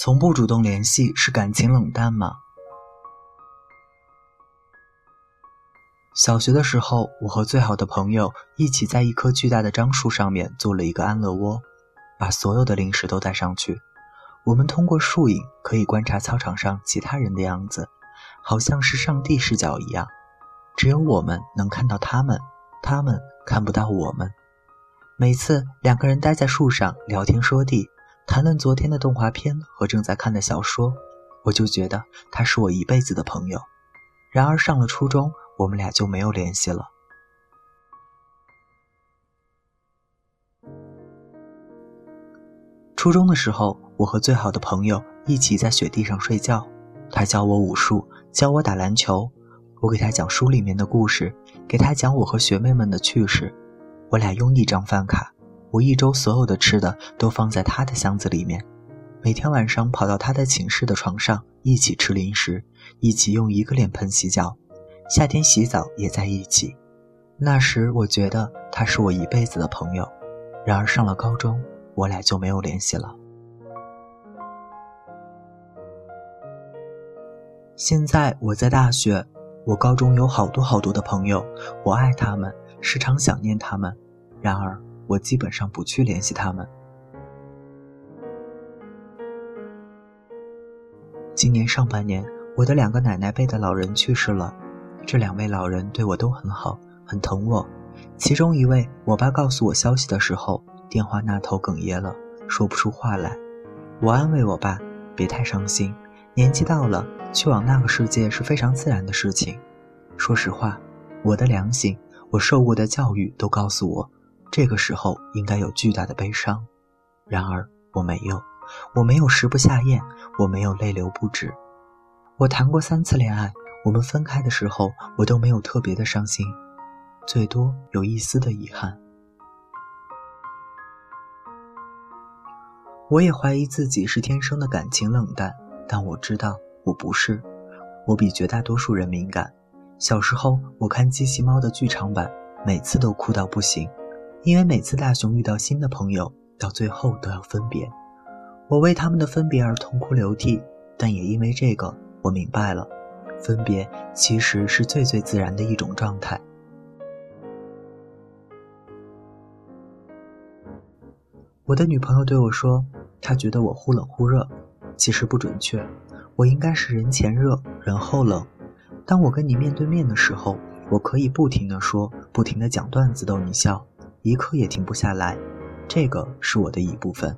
从不主动联系是感情冷淡吗？小学的时候，我和最好的朋友一起在一棵巨大的樟树上面做了一个安乐窝，把所有的零食都带上去。我们通过树影可以观察操场上其他人的样子，好像是上帝视角一样，只有我们能看到他们，他们看不到我们。每次两个人待在树上聊天说地，谈论昨天的动画片和正在看的小说，我就觉得他是我一辈子的朋友。然而上了初中，我们俩就没有联系了。初中的时候，我和最好的朋友一起在雪地上睡觉，他教我武术，教我打篮球，我给他讲书里面的故事，给他讲我和学妹们的趣事。我俩用一张饭卡，我一周所有的吃的都放在他的箱子里面，每天晚上跑到他的寝室的床上一起吃零食，一起用一个脸盆洗脚，夏天洗澡也在一起。那时我觉得他是我一辈子的朋友，然而上了高中。我俩就没有联系了。现在我在大学，我高中有好多好多的朋友，我爱他们，时常想念他们，然而我基本上不去联系他们。今年上半年，我的两个奶奶辈的老人去世了，这两位老人对我都很好，很疼我。其中一位，我爸告诉我消息的时候。电话那头哽咽了，说不出话来。我安慰我爸：“别太伤心，年纪到了，去往那个世界是非常自然的事情。”说实话，我的良心，我受过的教育都告诉我，这个时候应该有巨大的悲伤。然而我没有，我没有食不下咽，我没有泪流不止。我谈过三次恋爱，我们分开的时候，我都没有特别的伤心，最多有一丝的遗憾。我也怀疑自己是天生的感情冷淡，但我知道我不是。我比绝大多数人敏感。小时候我看机器猫的剧场版，每次都哭到不行，因为每次大雄遇到新的朋友，到最后都要分别。我为他们的分别而痛哭流涕，但也因为这个，我明白了，分别其实是最最自然的一种状态。我的女朋友对我说。她觉得我忽冷忽热，其实不准确，我应该是人前热，人后冷。当我跟你面对面的时候，我可以不停的说，不停的讲段子逗你笑，一刻也停不下来，这个是我的一部分。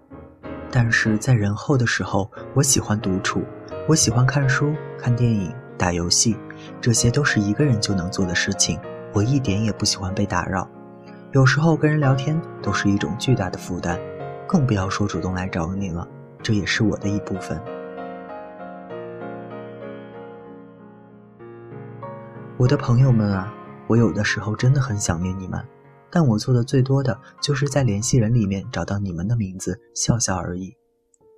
但是在人后的时候，我喜欢独处，我喜欢看书、看电影、打游戏，这些都是一个人就能做的事情，我一点也不喜欢被打扰。有时候跟人聊天都是一种巨大的负担。更不要说主动来找你了，这也是我的一部分。我的朋友们啊，我有的时候真的很想念你们，但我做的最多的就是在联系人里面找到你们的名字，笑笑而已。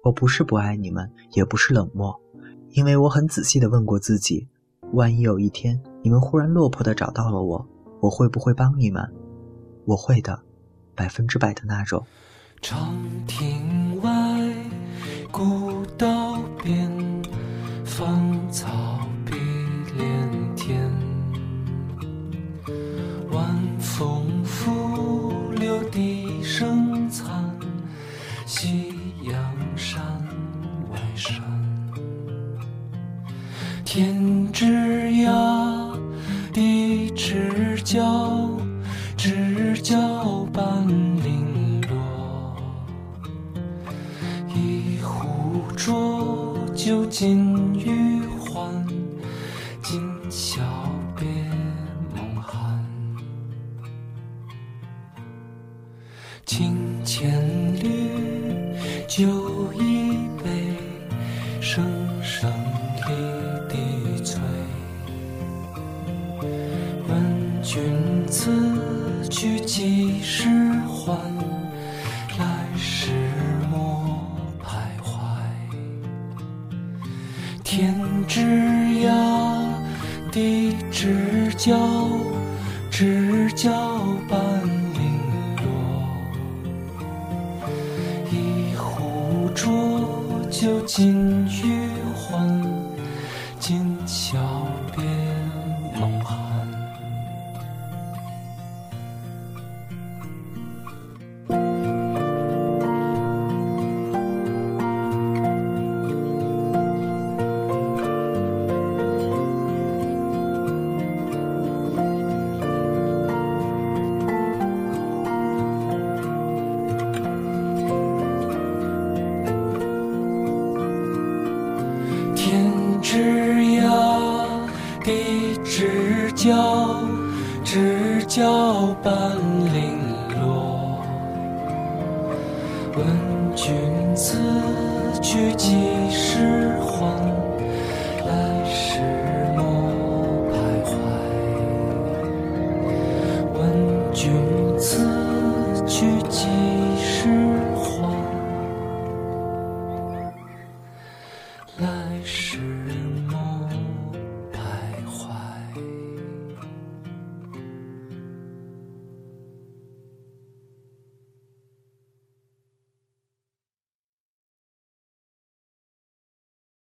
我不是不爱你们，也不是冷漠，因为我很仔细的问过自己，万一有一天你们忽然落魄的找到了我，我会不会帮你们？我会的，百分之百的那种。长亭外，古道天之涯，地之角，知交半零落。一壶浊。酒尽余欢，今宵别梦寒。清千缕，酒一君子去几时还？来时莫徘徊。天之涯，地之角，知交半零落。一壶浊。酒尽余欢，今宵交半零落。问君此去几时还？来时莫徘徊。问君此去几